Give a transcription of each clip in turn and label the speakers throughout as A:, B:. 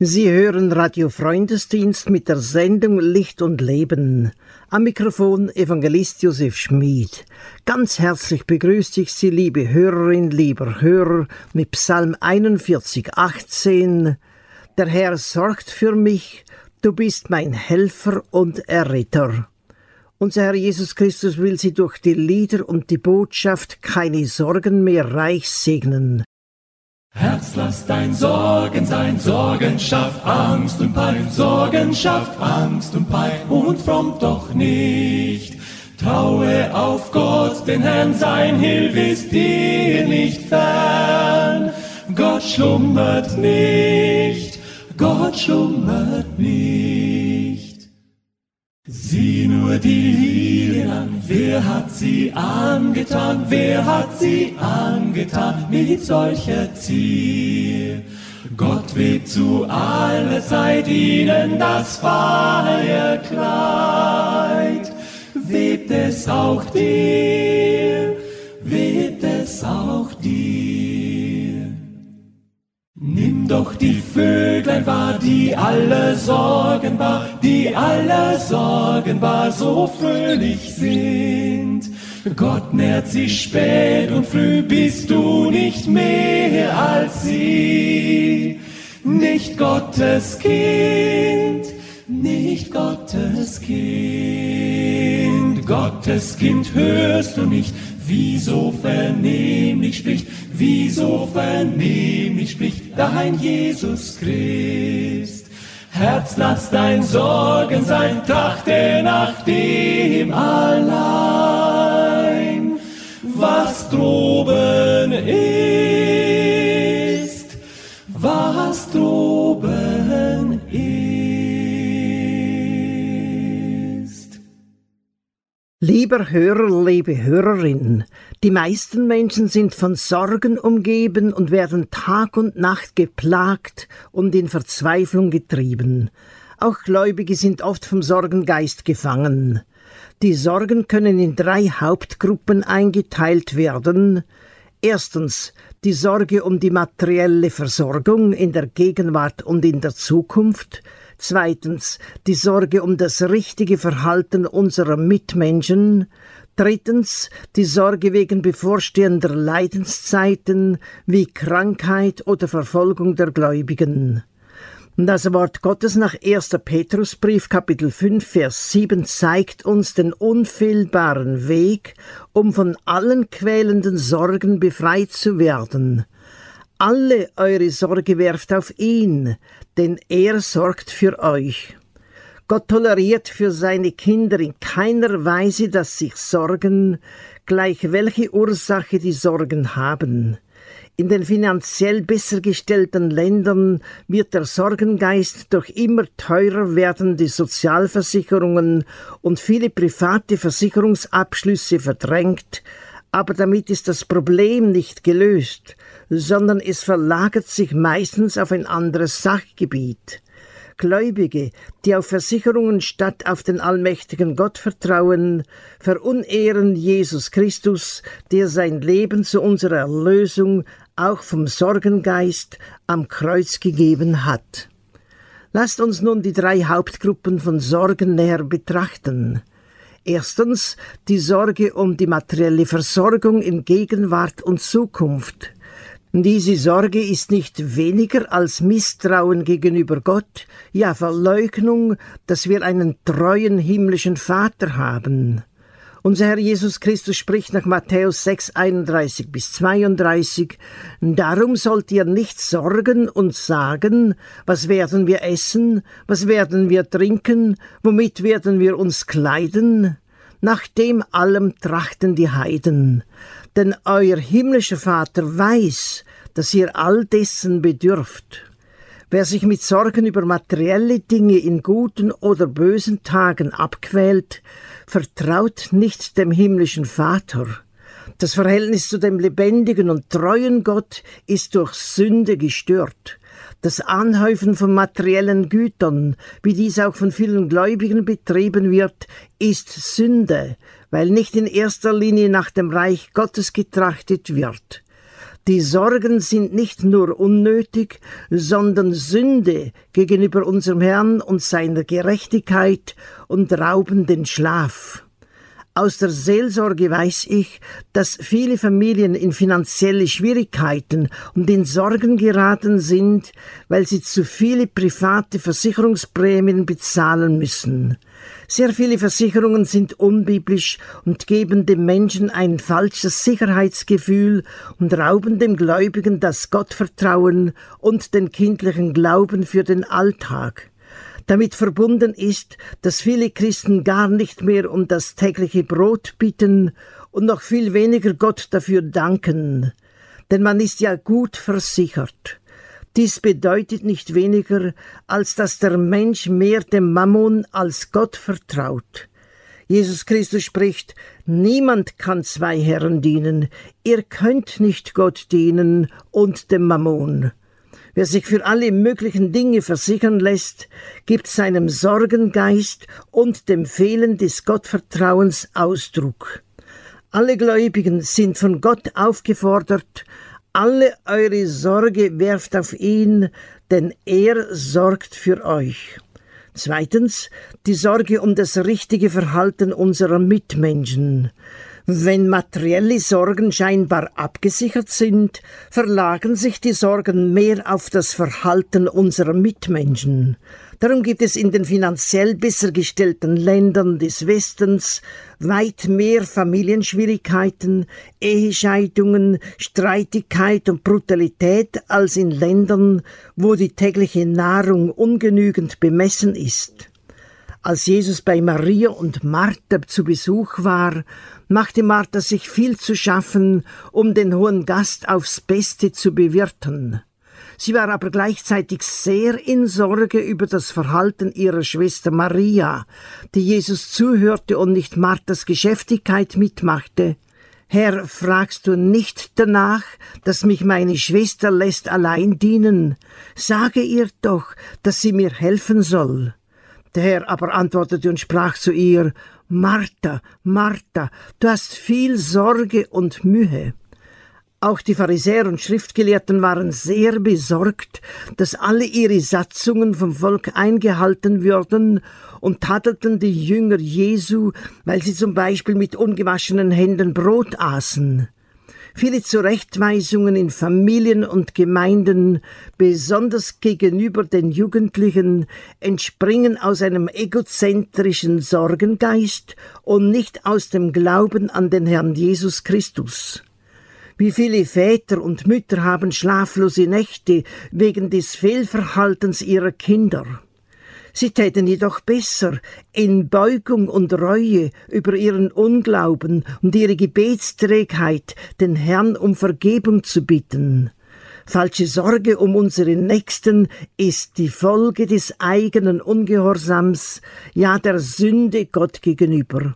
A: Sie hören Radio Freundesdienst mit der Sendung Licht und Leben. Am Mikrofon Evangelist Josef Schmid. Ganz herzlich begrüßt ich Sie, liebe Hörerin, lieber Hörer, mit Psalm 41, 18. Der Herr sorgt für mich, du bist mein Helfer und Erretter. Unser Herr Jesus Christus will Sie durch die Lieder und die Botschaft keine Sorgen mehr reich segnen.
B: Herz, lass dein Sorgen sein, Sorgen schafft Angst und Pein, Sorgen schafft Angst und Pein und frommt doch nicht. Traue auf Gott, den Herrn, sein Hilf ist dir nicht fern. Gott schlummert nicht, Gott schlummert nicht. Die Lilien an, wer hat sie angetan, wer hat sie angetan mit solcher Zier? Gott webt zu aller Zeit ihnen das Feierkleid, webt es auch dir, webt es auch dir. Doch die Vöglein wahr, die alle Sorgen wahr, die alle Sorgen wahr so fröhlich sind. Gott nährt sich spät und früh, bist du nicht mehr als sie. Nicht Gottes Kind, nicht Gottes Kind. Gottes Kind hörst du nicht, wie so vernehmlich spricht, wie so vernehmlich spricht dein Jesus Christ. Herz, lass dein Sorgen sein, trachte nach dem allein, was droben ist, was droben
A: Lieber Hörer, liebe Hörerin, die meisten Menschen sind von Sorgen umgeben und werden Tag und Nacht geplagt und in Verzweiflung getrieben. Auch Gläubige sind oft vom Sorgengeist gefangen. Die Sorgen können in drei Hauptgruppen eingeteilt werden. Erstens die Sorge um die materielle Versorgung in der Gegenwart und in der Zukunft, zweitens die Sorge um das richtige Verhalten unserer Mitmenschen, Drittens die Sorge wegen bevorstehender Leidenszeiten wie Krankheit oder Verfolgung der Gläubigen. Das Wort Gottes nach 1. Petrusbrief Kapitel 5 Vers 7 zeigt uns den unfehlbaren Weg, um von allen quälenden Sorgen befreit zu werden. Alle eure Sorge werft auf ihn, denn er sorgt für euch. Gott toleriert für seine Kinder in keiner Weise, dass sich Sorgen, gleich welche Ursache die Sorgen haben. In den finanziell besser gestellten Ländern wird der Sorgengeist durch immer teurer werdende Sozialversicherungen und viele private Versicherungsabschlüsse verdrängt, aber damit ist das Problem nicht gelöst, sondern es verlagert sich meistens auf ein anderes Sachgebiet. Gläubige, die auf Versicherungen statt auf den allmächtigen Gott vertrauen, verunehren Jesus Christus, der sein Leben zu unserer Erlösung auch vom Sorgengeist am Kreuz gegeben hat. Lasst uns nun die drei Hauptgruppen von Sorgen näher betrachten. Erstens die Sorge um die materielle Versorgung in Gegenwart und Zukunft. Diese Sorge ist nicht weniger als Misstrauen gegenüber Gott, ja Verleugnung, dass wir einen treuen himmlischen Vater haben. Unser Herr Jesus Christus spricht nach Matthäus 6, 31 bis 32, Darum sollt ihr nicht sorgen und sagen, was werden wir essen, was werden wir trinken, womit werden wir uns kleiden? Nach dem allem trachten die Heiden denn euer himmlischer Vater weiß, dass ihr all dessen bedürft. Wer sich mit Sorgen über materielle Dinge in guten oder bösen Tagen abquält, vertraut nicht dem himmlischen Vater. Das Verhältnis zu dem lebendigen und treuen Gott ist durch Sünde gestört. Das Anhäufen von materiellen Gütern, wie dies auch von vielen Gläubigen betrieben wird, ist Sünde, weil nicht in erster Linie nach dem Reich Gottes getrachtet wird. Die Sorgen sind nicht nur unnötig, sondern Sünde gegenüber unserem Herrn und seiner Gerechtigkeit und rauben den Schlaf. Aus der Seelsorge weiß ich, dass viele Familien in finanzielle Schwierigkeiten und in Sorgen geraten sind, weil sie zu viele private Versicherungsprämien bezahlen müssen. Sehr viele Versicherungen sind unbiblisch und geben dem Menschen ein falsches Sicherheitsgefühl und rauben dem Gläubigen das Gottvertrauen und den kindlichen Glauben für den Alltag. Damit verbunden ist, dass viele Christen gar nicht mehr um das tägliche Brot bitten und noch viel weniger Gott dafür danken. Denn man ist ja gut versichert. Dies bedeutet nicht weniger, als dass der Mensch mehr dem Mammon als Gott vertraut. Jesus Christus spricht, niemand kann zwei Herren dienen, ihr könnt nicht Gott dienen und dem Mammon. Wer sich für alle möglichen Dinge versichern lässt, gibt seinem Sorgengeist und dem Fehlen des Gottvertrauens Ausdruck. Alle Gläubigen sind von Gott aufgefordert, alle eure Sorge werft auf ihn, denn er sorgt für euch. Zweitens die Sorge um das richtige Verhalten unserer Mitmenschen. Wenn materielle Sorgen scheinbar abgesichert sind, verlagern sich die Sorgen mehr auf das Verhalten unserer Mitmenschen. Darum gibt es in den finanziell besser gestellten Ländern des Westens weit mehr Familienschwierigkeiten, Ehescheidungen, Streitigkeit und Brutalität als in Ländern, wo die tägliche Nahrung ungenügend bemessen ist. Als Jesus bei Maria und Martha zu Besuch war, machte Martha sich viel zu schaffen, um den hohen Gast aufs Beste zu bewirten. Sie war aber gleichzeitig sehr in Sorge über das Verhalten ihrer Schwester Maria, die Jesus zuhörte und nicht Marthas Geschäftigkeit mitmachte. Herr, fragst du nicht danach, dass mich meine Schwester lässt allein dienen? Sage ihr doch, dass sie mir helfen soll. Der Herr aber antwortete und sprach zu ihr, Martha, Martha, du hast viel Sorge und Mühe. Auch die Pharisäer und Schriftgelehrten waren sehr besorgt, dass alle ihre Satzungen vom Volk eingehalten würden und tadelten die Jünger Jesu, weil sie zum Beispiel mit ungewaschenen Händen Brot aßen. Viele Zurechtweisungen in Familien und Gemeinden, besonders gegenüber den Jugendlichen, entspringen aus einem egozentrischen Sorgengeist und nicht aus dem Glauben an den Herrn Jesus Christus. Wie viele Väter und Mütter haben schlaflose Nächte wegen des Fehlverhaltens ihrer Kinder. Sie täten jedoch besser, in Beugung und Reue über ihren Unglauben und ihre Gebetsträgheit den Herrn um Vergebung zu bitten. Falsche Sorge um unseren Nächsten ist die Folge des eigenen Ungehorsams, ja der Sünde Gott gegenüber.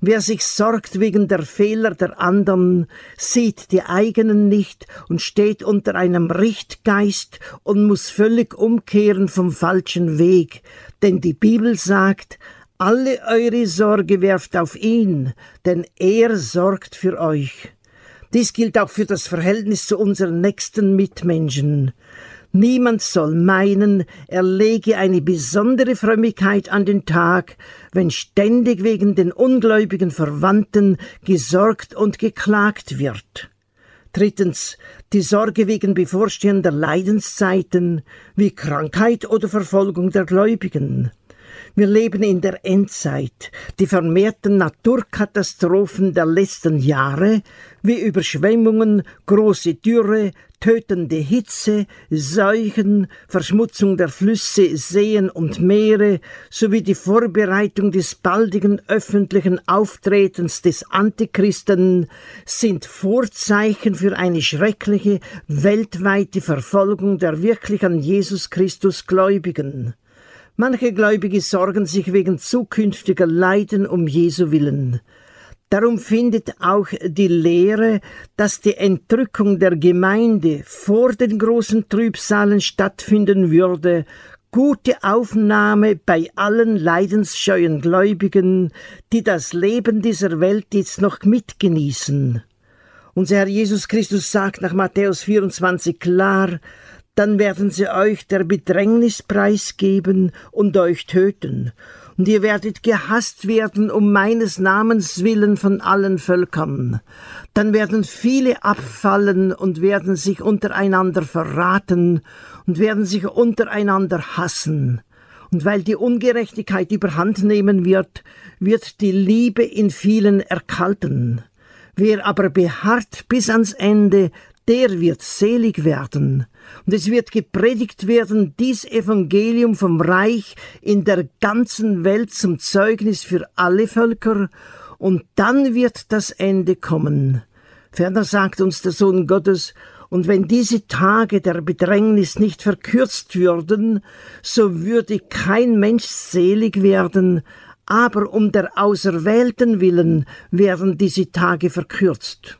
A: Wer sich sorgt wegen der Fehler der anderen, sieht die eigenen nicht und steht unter einem Richtgeist und muss völlig umkehren vom falschen Weg, denn die Bibel sagt, alle eure Sorge werft auf ihn, denn er sorgt für euch. Dies gilt auch für das Verhältnis zu unseren nächsten Mitmenschen. Niemand soll meinen, er lege eine besondere Frömmigkeit an den Tag, wenn ständig wegen den ungläubigen Verwandten gesorgt und geklagt wird. Drittens, die Sorge wegen bevorstehender Leidenszeiten wie Krankheit oder Verfolgung der Gläubigen. Wir leben in der Endzeit. Die vermehrten Naturkatastrophen der letzten Jahre, wie Überschwemmungen, große Dürre, tötende Hitze, Seuchen, Verschmutzung der Flüsse, Seen und Meere sowie die Vorbereitung des baldigen öffentlichen Auftretens des Antichristen sind Vorzeichen für eine schreckliche weltweite Verfolgung der wirklich an Jesus Christus Gläubigen. Manche Gläubige sorgen sich wegen zukünftiger Leiden um Jesu willen. Darum findet auch die Lehre, dass die Entrückung der Gemeinde vor den großen Trübsalen stattfinden würde, gute Aufnahme bei allen leidensscheuen Gläubigen, die das Leben dieser Welt jetzt noch mitgenießen. Unser Herr Jesus Christus sagt nach Matthäus 24 klar, dann werden sie euch der Bedrängnis preisgeben und euch töten, und ihr werdet gehasst werden um meines Namens willen von allen Völkern. Dann werden viele abfallen und werden sich untereinander verraten und werden sich untereinander hassen. Und weil die Ungerechtigkeit überhand nehmen wird, wird die Liebe in vielen erkalten. Wer aber beharrt bis ans Ende, der wird selig werden. Und es wird gepredigt werden, dies Evangelium vom Reich in der ganzen Welt zum Zeugnis für alle Völker, und dann wird das Ende kommen. Ferner sagt uns der Sohn Gottes, und wenn diese Tage der Bedrängnis nicht verkürzt würden, so würde kein Mensch selig werden, aber um der Auserwählten willen werden diese Tage verkürzt.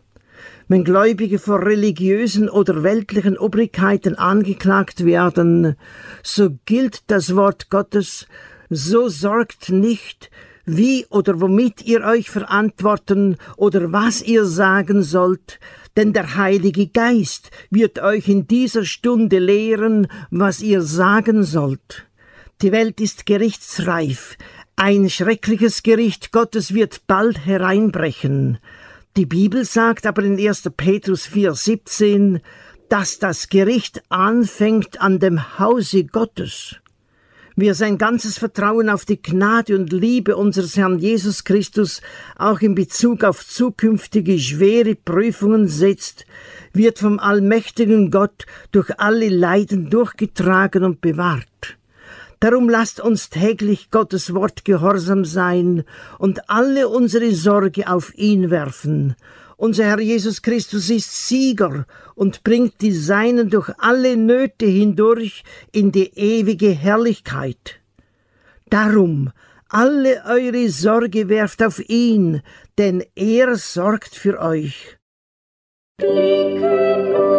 A: Wenn Gläubige vor religiösen oder weltlichen Obrigkeiten angeklagt werden, so gilt das Wort Gottes, so sorgt nicht, wie oder womit ihr euch verantworten oder was ihr sagen sollt, denn der Heilige Geist wird euch in dieser Stunde lehren, was ihr sagen sollt. Die Welt ist gerichtsreif, ein schreckliches Gericht Gottes wird bald hereinbrechen. Die Bibel sagt aber in 1. Petrus 4,17, dass das Gericht anfängt an dem Hause Gottes wie sein ganzes Vertrauen auf die Gnade und Liebe unseres Herrn Jesus Christus auch in Bezug auf zukünftige schwere Prüfungen setzt, wird vom allmächtigen Gott durch alle Leiden durchgetragen und bewahrt. Darum lasst uns täglich Gottes Wort gehorsam sein und alle unsere Sorge auf ihn werfen unser Herr Jesus Christus ist Sieger und bringt die Seinen durch alle Nöte hindurch in die ewige Herrlichkeit. Darum, alle eure Sorge werft auf ihn, denn er sorgt für euch.
B: Blicke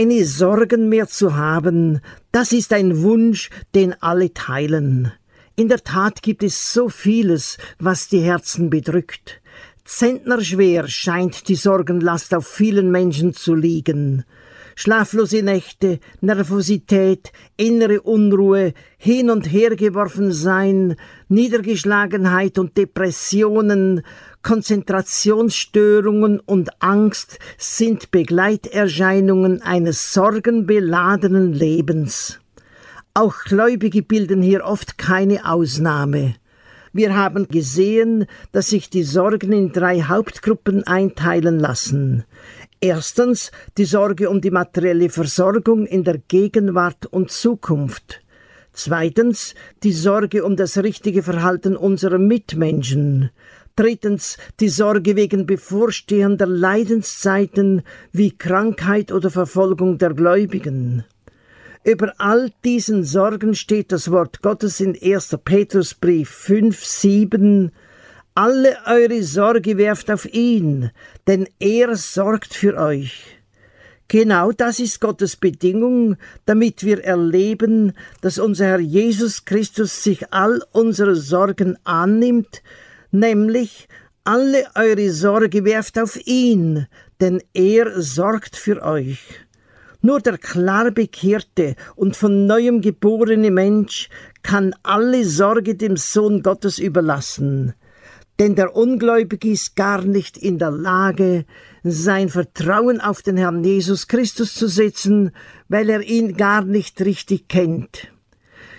A: Keine Sorgen mehr zu haben, das ist ein Wunsch, den alle teilen. In der Tat gibt es so vieles, was die Herzen bedrückt. Zentnerschwer scheint die Sorgenlast auf vielen Menschen zu liegen. Schlaflose Nächte, Nervosität, innere Unruhe, hin und her geworfen sein, Niedergeschlagenheit und Depressionen, Konzentrationsstörungen und Angst sind Begleiterscheinungen eines sorgenbeladenen Lebens. Auch Gläubige bilden hier oft keine Ausnahme. Wir haben gesehen, dass sich die Sorgen in drei Hauptgruppen einteilen lassen. Erstens die Sorge um die materielle Versorgung in der Gegenwart und Zukunft. Zweitens die Sorge um das richtige Verhalten unserer Mitmenschen. Drittens die Sorge wegen bevorstehender Leidenszeiten wie Krankheit oder Verfolgung der Gläubigen. Über all diesen Sorgen steht das Wort Gottes in 1. Petrusbrief 5, 7. Alle eure Sorge werft auf ihn, denn er sorgt für euch. Genau das ist Gottes Bedingung, damit wir erleben, dass unser Herr Jesus Christus sich all unsere Sorgen annimmt, nämlich alle eure Sorge werft auf ihn, denn er sorgt für euch. Nur der klar bekehrte und von neuem geborene Mensch kann alle Sorge dem Sohn Gottes überlassen. Denn der Ungläubige ist gar nicht in der Lage, sein Vertrauen auf den Herrn Jesus Christus zu setzen, weil er ihn gar nicht richtig kennt.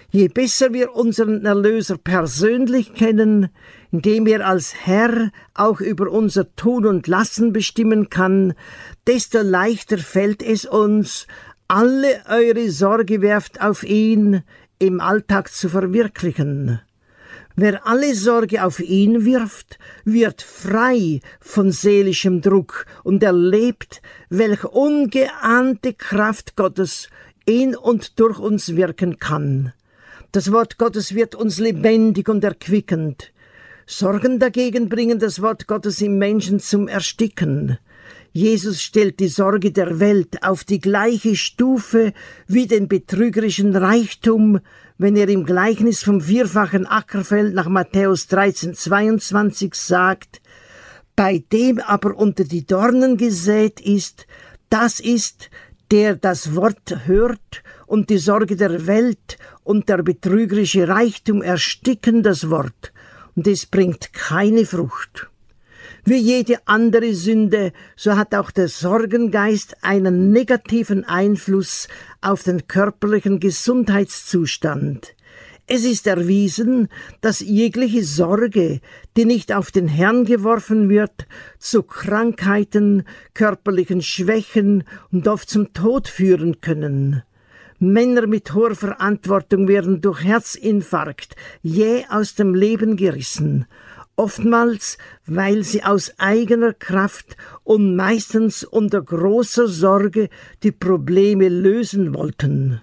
A: Je besser wir unseren Erlöser persönlich kennen, indem er als Herr auch über unser Tun und Lassen bestimmen kann, desto leichter fällt es uns, alle eure Sorge werft auf ihn im Alltag zu verwirklichen. Wer alle Sorge auf ihn wirft, wird frei von seelischem Druck und erlebt, welch ungeahnte Kraft Gottes in und durch uns wirken kann. Das Wort Gottes wird uns lebendig und erquickend. Sorgen dagegen bringen das Wort Gottes im Menschen zum Ersticken. Jesus stellt die Sorge der Welt auf die gleiche Stufe wie den betrügerischen Reichtum, wenn er im Gleichnis vom vierfachen Ackerfeld nach Matthäus 13, 22 sagt, bei dem aber unter die Dornen gesät ist, das ist, der das Wort hört und die Sorge der Welt und der betrügerische Reichtum ersticken das Wort, und es bringt keine Frucht. Wie jede andere Sünde, so hat auch der Sorgengeist einen negativen Einfluss auf den körperlichen Gesundheitszustand. Es ist erwiesen, dass jegliche Sorge, die nicht auf den Herrn geworfen wird, zu Krankheiten, körperlichen Schwächen und oft zum Tod führen können. Männer mit hoher Verantwortung werden durch Herzinfarkt jäh aus dem Leben gerissen, oftmals weil sie aus eigener Kraft und meistens unter großer Sorge die Probleme lösen wollten.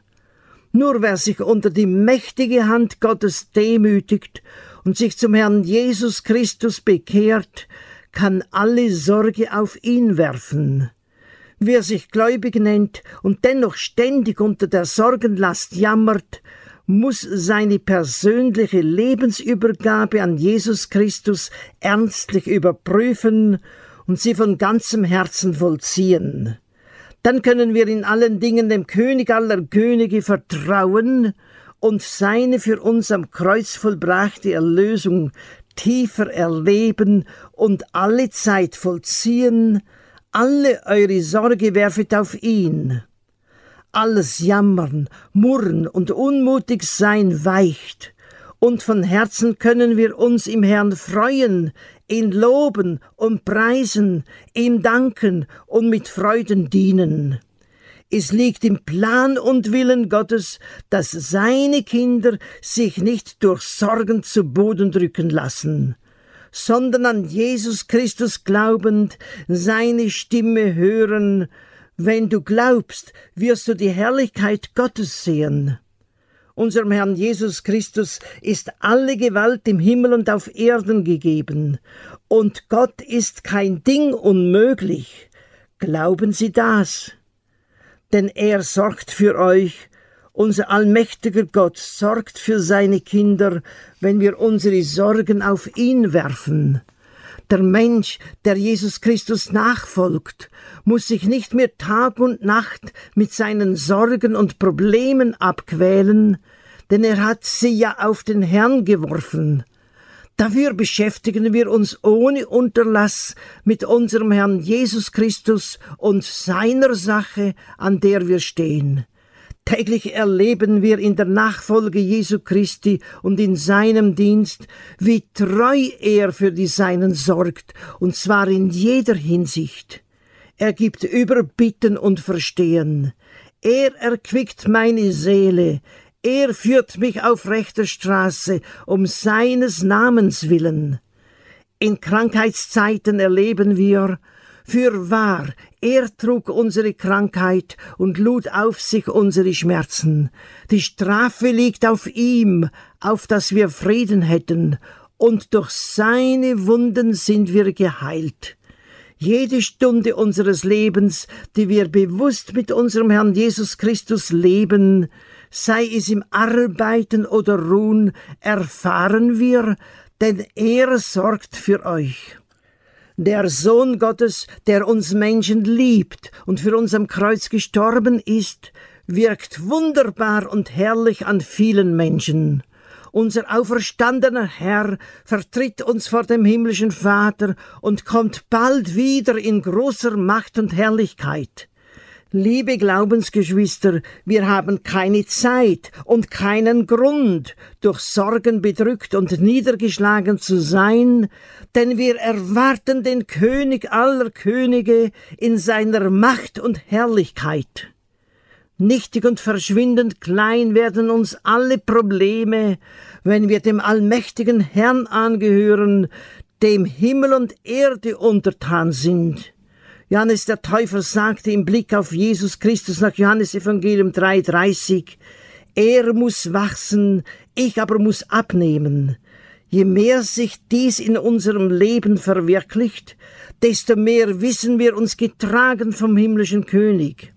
A: Nur wer sich unter die mächtige Hand Gottes demütigt und sich zum Herrn Jesus Christus bekehrt, kann alle Sorge auf ihn werfen. Wer sich gläubig nennt und dennoch ständig unter der Sorgenlast jammert, muss seine persönliche Lebensübergabe an Jesus Christus ernstlich überprüfen und sie von ganzem Herzen vollziehen. Dann können wir in allen Dingen dem König aller Könige vertrauen und seine für uns am Kreuz vollbrachte Erlösung tiefer erleben und alle Zeit vollziehen, alle eure Sorge werfet auf ihn. Alles Jammern, Murren und unmutig sein weicht, und von Herzen können wir uns im Herrn freuen, ihn loben und preisen, ihm danken und mit Freuden dienen. Es liegt im Plan und Willen Gottes, dass seine Kinder sich nicht durch Sorgen zu Boden drücken lassen sondern an Jesus Christus glaubend, seine Stimme hören. Wenn du glaubst, wirst du die Herrlichkeit Gottes sehen. Unserem Herrn Jesus Christus ist alle Gewalt im Himmel und auf Erden gegeben, und Gott ist kein Ding unmöglich. Glauben Sie das? Denn er sorgt für euch, unser allmächtiger Gott sorgt für seine Kinder, wenn wir unsere Sorgen auf ihn werfen. Der Mensch, der Jesus Christus nachfolgt, muss sich nicht mehr Tag und Nacht mit seinen Sorgen und Problemen abquälen, denn er hat sie ja auf den Herrn geworfen. Dafür beschäftigen wir uns ohne Unterlass mit unserem Herrn Jesus Christus und seiner Sache, an der wir stehen. Täglich erleben wir in der Nachfolge Jesu Christi und in seinem Dienst, wie treu er für die Seinen sorgt, und zwar in jeder Hinsicht. Er gibt Überbitten und Verstehen. Er erquickt meine Seele. Er führt mich auf rechter Straße um seines Namens willen. In Krankheitszeiten erleben wir, für wahr, er trug unsere Krankheit und lud auf sich unsere Schmerzen. Die Strafe liegt auf ihm, auf dass wir Frieden hätten, und durch seine Wunden sind wir geheilt. Jede Stunde unseres Lebens, die wir bewusst mit unserem Herrn Jesus Christus leben, sei es im Arbeiten oder Ruhen, erfahren wir, denn er sorgt für euch. Der Sohn Gottes, der uns Menschen liebt und für uns am Kreuz gestorben ist, wirkt wunderbar und herrlich an vielen Menschen. Unser auferstandener Herr vertritt uns vor dem himmlischen Vater und kommt bald wieder in großer Macht und Herrlichkeit. Liebe Glaubensgeschwister, wir haben keine Zeit und keinen Grund, durch Sorgen bedrückt und niedergeschlagen zu sein, denn wir erwarten den König aller Könige in seiner Macht und Herrlichkeit. Nichtig und verschwindend klein werden uns alle Probleme, wenn wir dem allmächtigen Herrn angehören, dem Himmel und Erde untertan sind. Johannes der Täufer sagte im Blick auf Jesus Christus nach Johannes Evangelium 3,30, er muss wachsen, ich aber muss abnehmen. Je mehr sich dies in unserem Leben verwirklicht, desto mehr wissen wir uns getragen vom himmlischen König.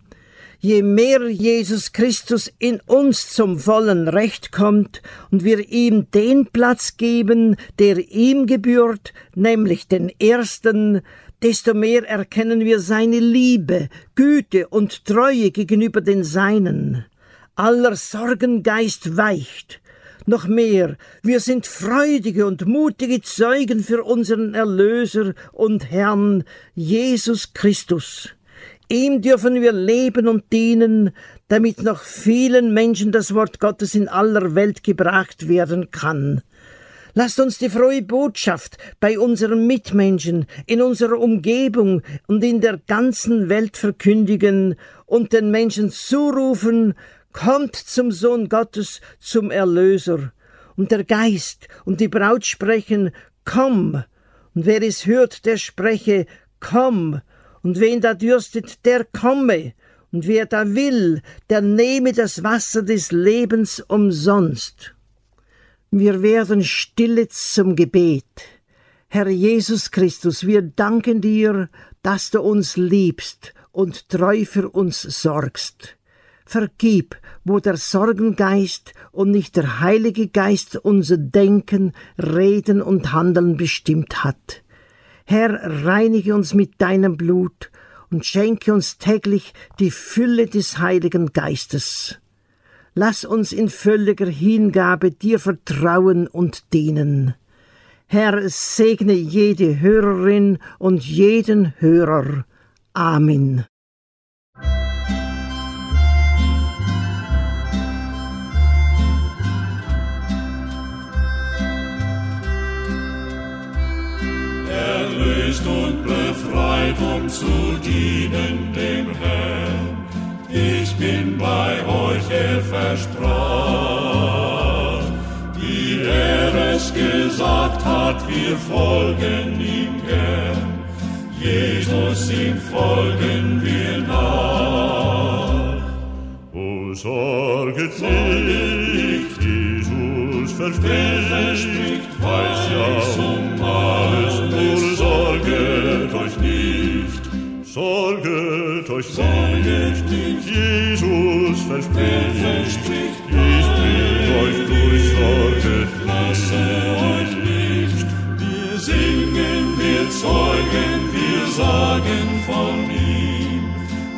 A: Je mehr Jesus Christus in uns zum vollen Recht kommt und wir ihm den Platz geben, der ihm gebührt, nämlich den ersten, desto mehr erkennen wir seine Liebe, Güte und Treue gegenüber den Seinen. Aller Sorgengeist weicht. Noch mehr, wir sind freudige und mutige Zeugen für unseren Erlöser und Herrn Jesus Christus. Ihm dürfen wir leben und dienen, damit noch vielen Menschen das Wort Gottes in aller Welt gebracht werden kann. Lasst uns die frohe Botschaft bei unseren Mitmenschen, in unserer Umgebung und in der ganzen Welt verkündigen und den Menschen zurufen, kommt zum Sohn Gottes, zum Erlöser. Und der Geist und die Braut sprechen, komm. Und wer es hört, der spreche, komm. Und wen da dürstet, der komme. Und wer da will, der nehme das Wasser des Lebens umsonst. Wir werden stille zum Gebet. Herr Jesus Christus, wir danken dir, dass du uns liebst und treu für uns sorgst. Vergib, wo der Sorgengeist und nicht der Heilige Geist unser Denken, Reden und Handeln bestimmt hat. Herr, reinige uns mit deinem Blut und schenke uns täglich die Fülle des Heiligen Geistes. Lass uns in völliger Hingabe dir vertrauen und dienen. Herr, segne jede Hörerin und jeden Hörer. Amen.
B: Erlöst und befreit, um zu dienen dem Herrn. Ich bin bei euch, er versprach. Wie er es gesagt hat, wir folgen ihm gern. Jesus, ihm folgen wir nach.
C: O sorget nicht, Jesus verspricht, weiß ja um alles, nur sorget euch nicht. Sorget euch
B: Sorget
C: nicht, Jesus verspricht, ich bring euch durch, sorget
B: lasse euch nicht. Wir singen, wir zeugen, wir sagen von ihm,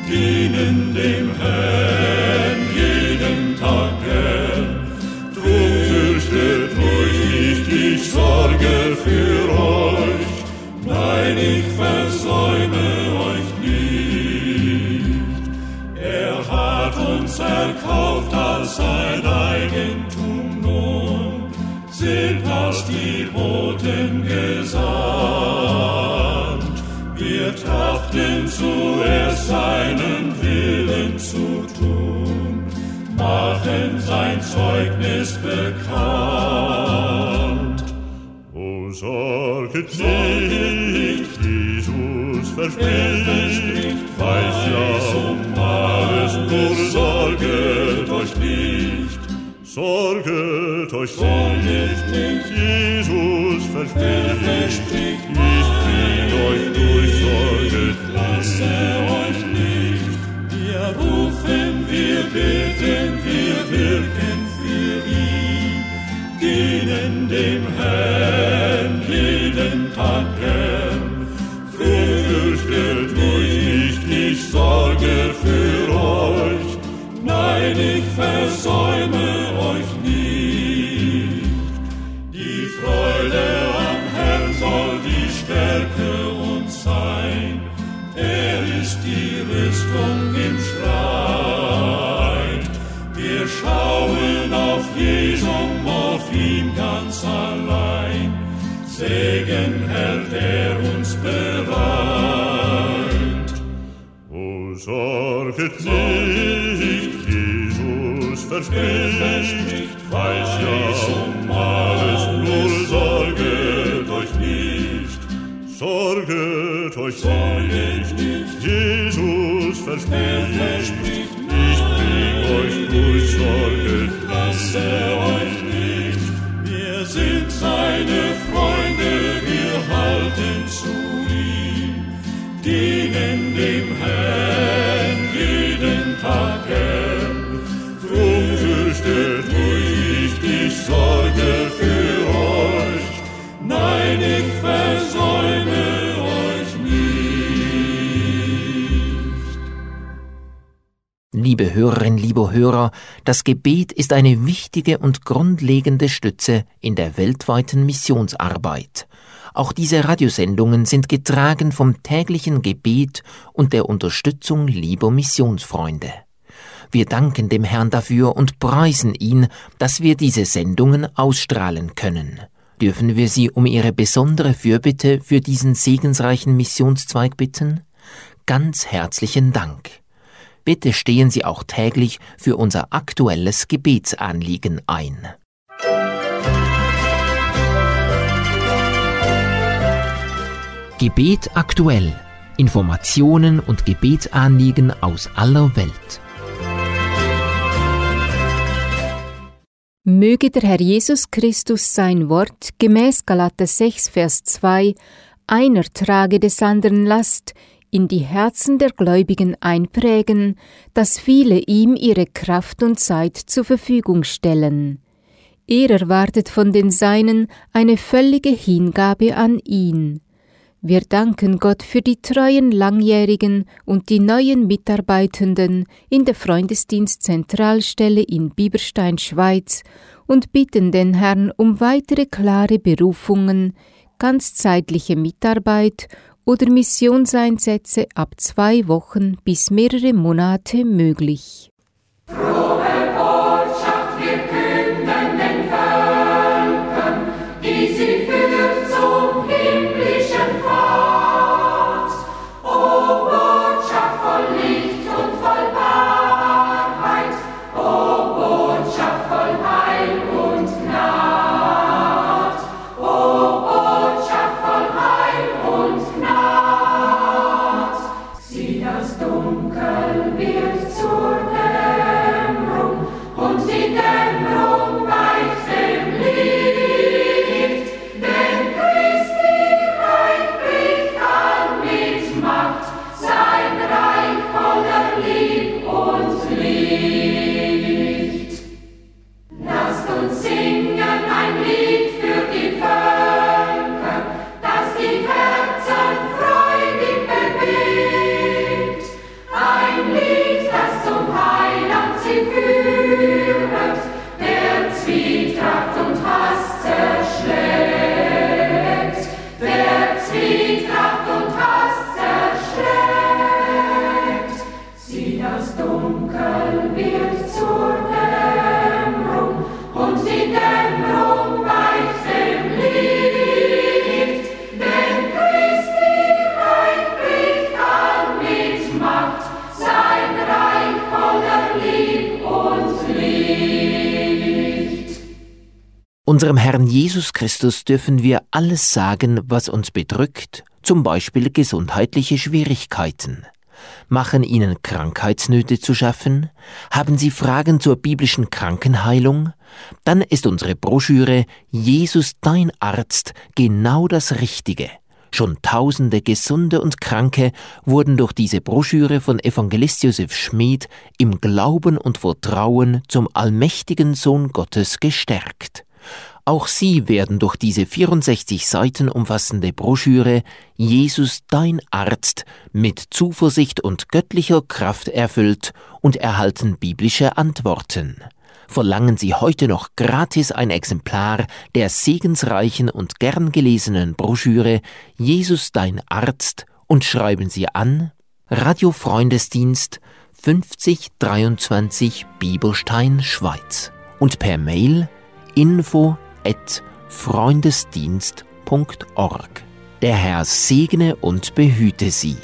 B: dienen dem Herrn jeden Tag gern. Drum fürchtet euch nicht, ich sorge für euch, nein, ich versäume erkauft als sein Eigentum nun, sind aus die Boten gesandt. Wir trachten zuerst seinen Willen zu tun, machen sein Zeugnis bekannt.
C: O sorget nicht, Jesus verspricht, weiß ja Sorget euch nicht, Jesus verspricht, ich bring euch durch, sorget
B: Lasse euch nicht, wir rufen, wir beten, wir wirken für ihn, dienen dem Herrn
C: sorget nicht, Jesus verspricht, weiß ja um alles, nur sorget euch nicht. Sorget euch nicht, Jesus verspricht,
D: Liebe Hörerinnen, liebe Hörer, das Gebet ist eine wichtige und grundlegende Stütze in der weltweiten Missionsarbeit. Auch diese Radiosendungen sind getragen vom täglichen Gebet und der Unterstützung lieber Missionsfreunde. Wir danken dem Herrn dafür und preisen ihn, dass wir diese Sendungen ausstrahlen können. Dürfen wir Sie um Ihre besondere Fürbitte für diesen segensreichen Missionszweig bitten? Ganz herzlichen Dank. Bitte stehen Sie auch täglich für unser aktuelles Gebetsanliegen ein. Gebet aktuell. Informationen und Gebetsanliegen aus aller Welt.
E: Möge der Herr Jesus Christus sein Wort gemäß Galater 6, Vers 2 einer trage des anderen Last in die Herzen der Gläubigen einprägen, dass viele ihm ihre Kraft und Zeit zur Verfügung stellen. Er erwartet von den Seinen eine völlige Hingabe an ihn. Wir danken Gott für die treuen Langjährigen und die neuen Mitarbeitenden in der Freundesdienstzentralstelle in Bieberstein, Schweiz und bitten den Herrn um weitere klare Berufungen, ganzzeitliche Mitarbeit oder Missionseinsätze ab zwei Wochen bis mehrere Monate möglich.
F: die
D: Christus dürfen wir alles sagen, was uns bedrückt, zum Beispiel gesundheitliche Schwierigkeiten. Machen Ihnen Krankheitsnöte zu schaffen? Haben Sie Fragen zur biblischen Krankenheilung? Dann ist unsere Broschüre Jesus dein Arzt genau das Richtige. Schon tausende Gesunde und Kranke wurden durch diese Broschüre von Evangelist Josef Schmid im Glauben und Vertrauen zum allmächtigen Sohn Gottes gestärkt. Auch Sie werden durch diese 64 Seiten umfassende Broschüre Jesus dein Arzt mit Zuversicht und göttlicher Kraft erfüllt und erhalten biblische Antworten. Verlangen Sie heute noch gratis ein Exemplar der segensreichen und gern gelesenen Broschüre Jesus dein Arzt und schreiben Sie an Radio Freundesdienst 5023 Bieberstein, Schweiz und per Mail info freundesdienst.org. Der Herr segne und behüte Sie.